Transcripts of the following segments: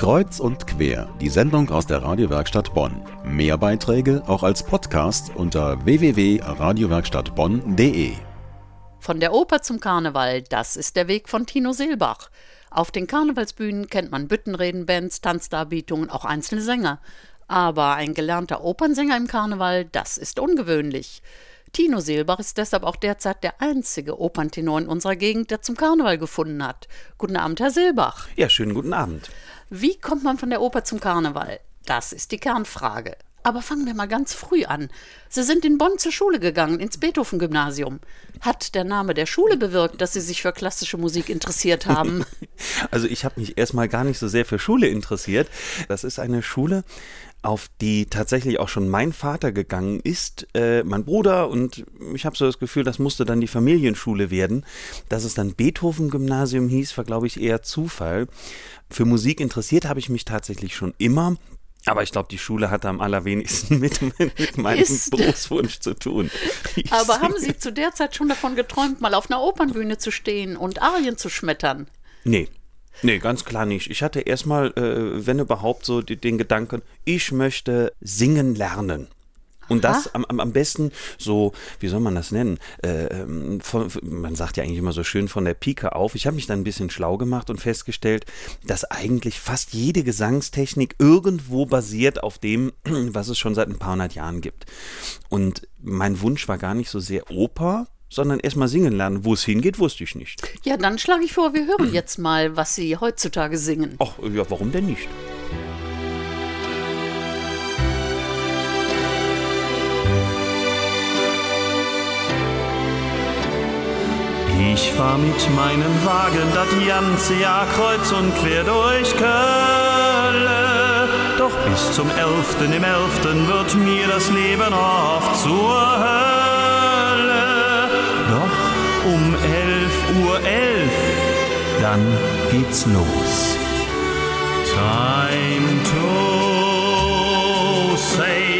Kreuz und quer, die Sendung aus der Radiowerkstatt Bonn. Mehr Beiträge auch als Podcast unter www.radiowerkstattbonn.de. Von der Oper zum Karneval, das ist der Weg von Tino Seelbach. Auf den Karnevalsbühnen kennt man Büttenredenbands, Tanzdarbietungen, auch einzelne Sänger. Aber ein gelernter Opernsänger im Karneval, das ist ungewöhnlich. Tino Seelbach ist deshalb auch derzeit der einzige Operntenor in unserer Gegend, der zum Karneval gefunden hat. Guten Abend, Herr Seelbach. Ja, schönen guten Abend. Wie kommt man von der Oper zum Karneval? Das ist die Kernfrage. Aber fangen wir mal ganz früh an. Sie sind in Bonn zur Schule gegangen, ins Beethoven-Gymnasium. Hat der Name der Schule bewirkt, dass Sie sich für klassische Musik interessiert haben? Also ich habe mich erstmal gar nicht so sehr für Schule interessiert. Das ist eine Schule, auf die tatsächlich auch schon mein Vater gegangen ist, äh, mein Bruder und ich habe so das Gefühl, das musste dann die Familienschule werden. Dass es dann Beethoven-Gymnasium hieß, war glaube ich eher Zufall. Für Musik interessiert habe ich mich tatsächlich schon immer. Aber ich glaube, die Schule hatte am allerwenigsten mit, mit meinem Ist. Berufswunsch zu tun. Ich Aber haben Sie zu der Zeit schon davon geträumt, mal auf einer Opernbühne zu stehen und Arien zu schmettern? Nee, Nee, ganz klar nicht. Ich hatte erstmal, äh, wenn überhaupt, so die, den Gedanken, ich möchte singen lernen. Und das am, am besten so, wie soll man das nennen? Äh, ähm, von, man sagt ja eigentlich immer so schön von der Pike auf. Ich habe mich dann ein bisschen schlau gemacht und festgestellt, dass eigentlich fast jede Gesangstechnik irgendwo basiert auf dem, was es schon seit ein paar hundert Jahren gibt. Und mein Wunsch war gar nicht so sehr Oper, sondern erstmal singen lernen. Wo es hingeht, wusste ich nicht. Ja, dann schlage ich vor, wir hören jetzt mal, was Sie heutzutage singen. Ach, ja, warum denn nicht? Ich fahr mit meinem Wagen das ganze Jahr kreuz und quer durch Köln. Doch bis zum 11. im 11. wird mir das Leben oft zur Hölle. Doch um 11 Uhr 11, dann geht's los. Time to say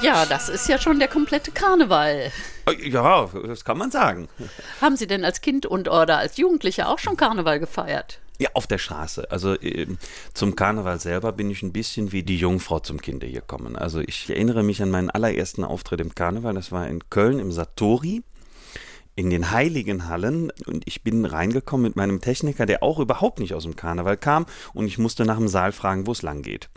Ja, das ist ja schon der komplette Karneval. Äh, ja, das kann man sagen. Haben Sie denn als Kind und oder als Jugendlicher auch schon Karneval gefeiert? Ja, auf der Straße. Also äh, zum Karneval selber bin ich ein bisschen wie die Jungfrau zum Kinder gekommen. Also ich erinnere mich an meinen allerersten Auftritt im Karneval. Das war in Köln im Satori in den heiligen Hallen und ich bin reingekommen mit meinem Techniker, der auch überhaupt nicht aus dem Karneval kam und ich musste nach dem Saal fragen, wo es lang geht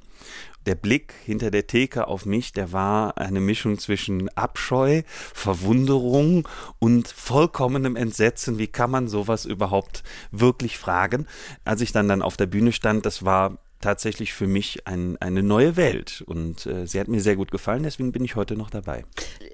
der Blick hinter der Theke auf mich, der war eine Mischung zwischen Abscheu, Verwunderung und vollkommenem Entsetzen. Wie kann man sowas überhaupt wirklich fragen? Als ich dann dann auf der Bühne stand, das war tatsächlich für mich ein, eine neue Welt und äh, sie hat mir sehr gut gefallen, deswegen bin ich heute noch dabei.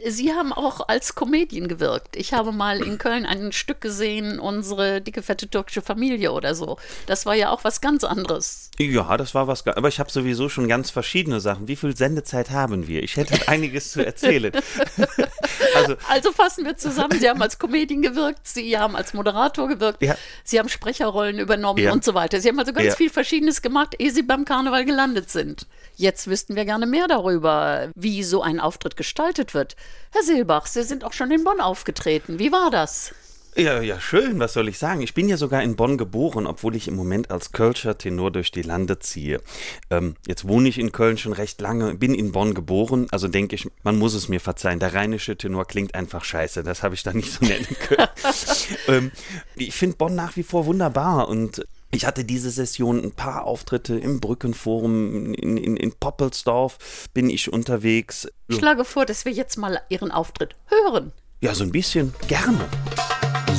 Sie haben auch als Comedian gewirkt. Ich habe mal in Köln ein Stück gesehen, unsere dicke, fette türkische Familie oder so. Das war ja auch was ganz anderes. Ja, das war was, aber ich habe sowieso schon ganz verschiedene Sachen. Wie viel Sendezeit haben wir? Ich hätte einiges zu erzählen. also, fassen wir zusammen. Sie haben als Comedian gewirkt, Sie haben als Moderator gewirkt, ja. Sie haben Sprecherrollen übernommen ja. und so weiter. Sie haben also ganz ja. viel Verschiedenes gemacht, ehe Sie beim Karneval gelandet sind. Jetzt wüssten wir gerne mehr darüber, wie so ein Auftritt gestaltet wird. Herr Silbach, Sie sind auch schon in Bonn aufgetreten. Wie war das? Ja, ja, schön, was soll ich sagen? Ich bin ja sogar in Bonn geboren, obwohl ich im Moment als Kölscher Tenor durch die Lande ziehe. Ähm, jetzt wohne ich in Köln schon recht lange, bin in Bonn geboren, also denke ich, man muss es mir verzeihen. Der rheinische Tenor klingt einfach scheiße, das habe ich da nicht so nennen können. ähm, ich finde Bonn nach wie vor wunderbar und ich hatte diese Session ein paar Auftritte im Brückenforum, in, in, in Poppelsdorf bin ich unterwegs. Ich schlage vor, dass wir jetzt mal Ihren Auftritt hören. Ja, so ein bisschen. Gerne.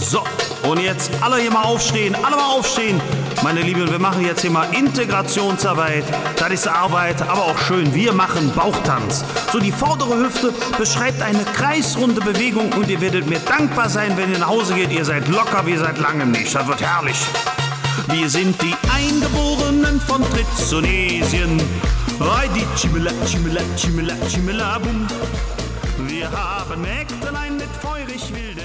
So, und jetzt alle hier mal aufstehen, alle mal aufstehen. Meine Lieben, wir machen jetzt hier mal Integrationsarbeit. Das ist Arbeit, aber auch schön. Wir machen Bauchtanz. So, die vordere Hüfte beschreibt eine kreisrunde Bewegung und ihr werdet mir dankbar sein, wenn ihr nach Hause geht. Ihr seid locker wie seit langem nicht. Das wird herrlich. Wir sind die Eingeborenen von Trizonesien. Reidi Chimela, Chimela, Chimela, Chimela, Bum. Wir haben Mägdelein mit feurig Wesen.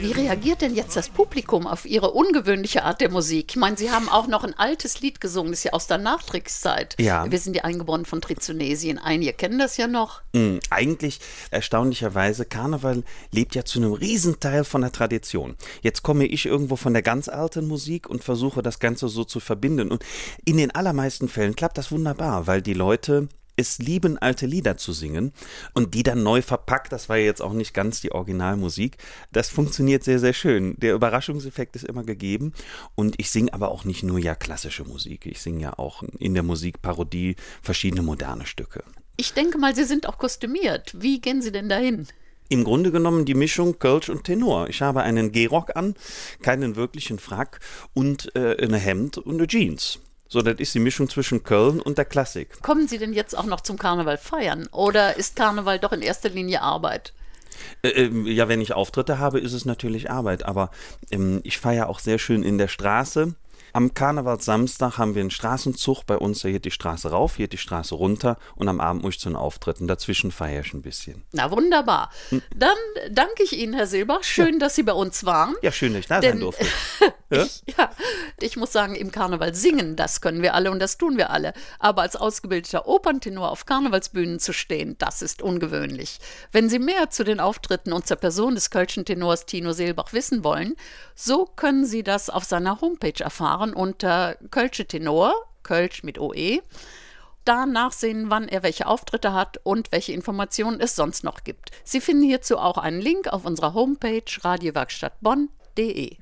Wie reagiert denn jetzt das Publikum auf Ihre ungewöhnliche Art der Musik? Ich meine, Sie haben auch noch ein altes Lied gesungen, das ist ja aus der Nachkriegszeit. Ja. Wir sind ja eingeboren von Trizonesien. Einige kennen das ja noch. Mm, Eigentlich erstaunlicherweise, Karneval lebt ja zu einem Riesenteil von der Tradition. Jetzt komme ich irgendwo von der ganz alten Musik und versuche das Ganze so zu verbinden. Und in den allermeisten Fällen klappt das wunderbar, weil die Leute es lieben, alte Lieder zu singen und die dann neu verpackt, das war ja jetzt auch nicht ganz die Originalmusik, das funktioniert sehr, sehr schön. Der Überraschungseffekt ist immer gegeben und ich singe aber auch nicht nur ja klassische Musik, ich singe ja auch in der Musikparodie verschiedene moderne Stücke. Ich denke mal, Sie sind auch kostümiert. Wie gehen Sie denn dahin? Im Grunde genommen die Mischung Kölsch und Tenor. Ich habe einen Gehrock an, keinen wirklichen Frack und äh, ein Hemd und eine Jeans. So, das ist die Mischung zwischen Köln und der Klassik. Kommen Sie denn jetzt auch noch zum Karneval feiern? Oder ist Karneval doch in erster Linie Arbeit? Äh, ähm, ja, wenn ich Auftritte habe, ist es natürlich Arbeit, aber ähm, ich feiere auch sehr schön in der Straße. Am Karnevalssamstag haben wir einen Straßenzug bei uns, da geht die Straße rauf, hier die Straße runter und am Abend muss ich zu den Auftritten. Dazwischen feiere ich ein bisschen. Na wunderbar. Dann danke ich Ihnen, Herr Silbach. Schön, dass Sie bei uns waren. Ja, schön, dass ich da sein Denn- durfte. Ja? Ich, ja, ich muss sagen, im Karneval singen, das können wir alle und das tun wir alle. Aber als ausgebildeter Operntenor auf Karnevalsbühnen zu stehen, das ist ungewöhnlich. Wenn Sie mehr zu den Auftritten und zur Person des Kölschen Tenors Tino Seelbach wissen wollen, so können Sie das auf seiner Homepage erfahren unter Kölsche Tenor, Kölsch mit OE. Da nachsehen, wann er welche Auftritte hat und welche Informationen es sonst noch gibt. Sie finden hierzu auch einen Link auf unserer Homepage radiowerkstattbonn.de.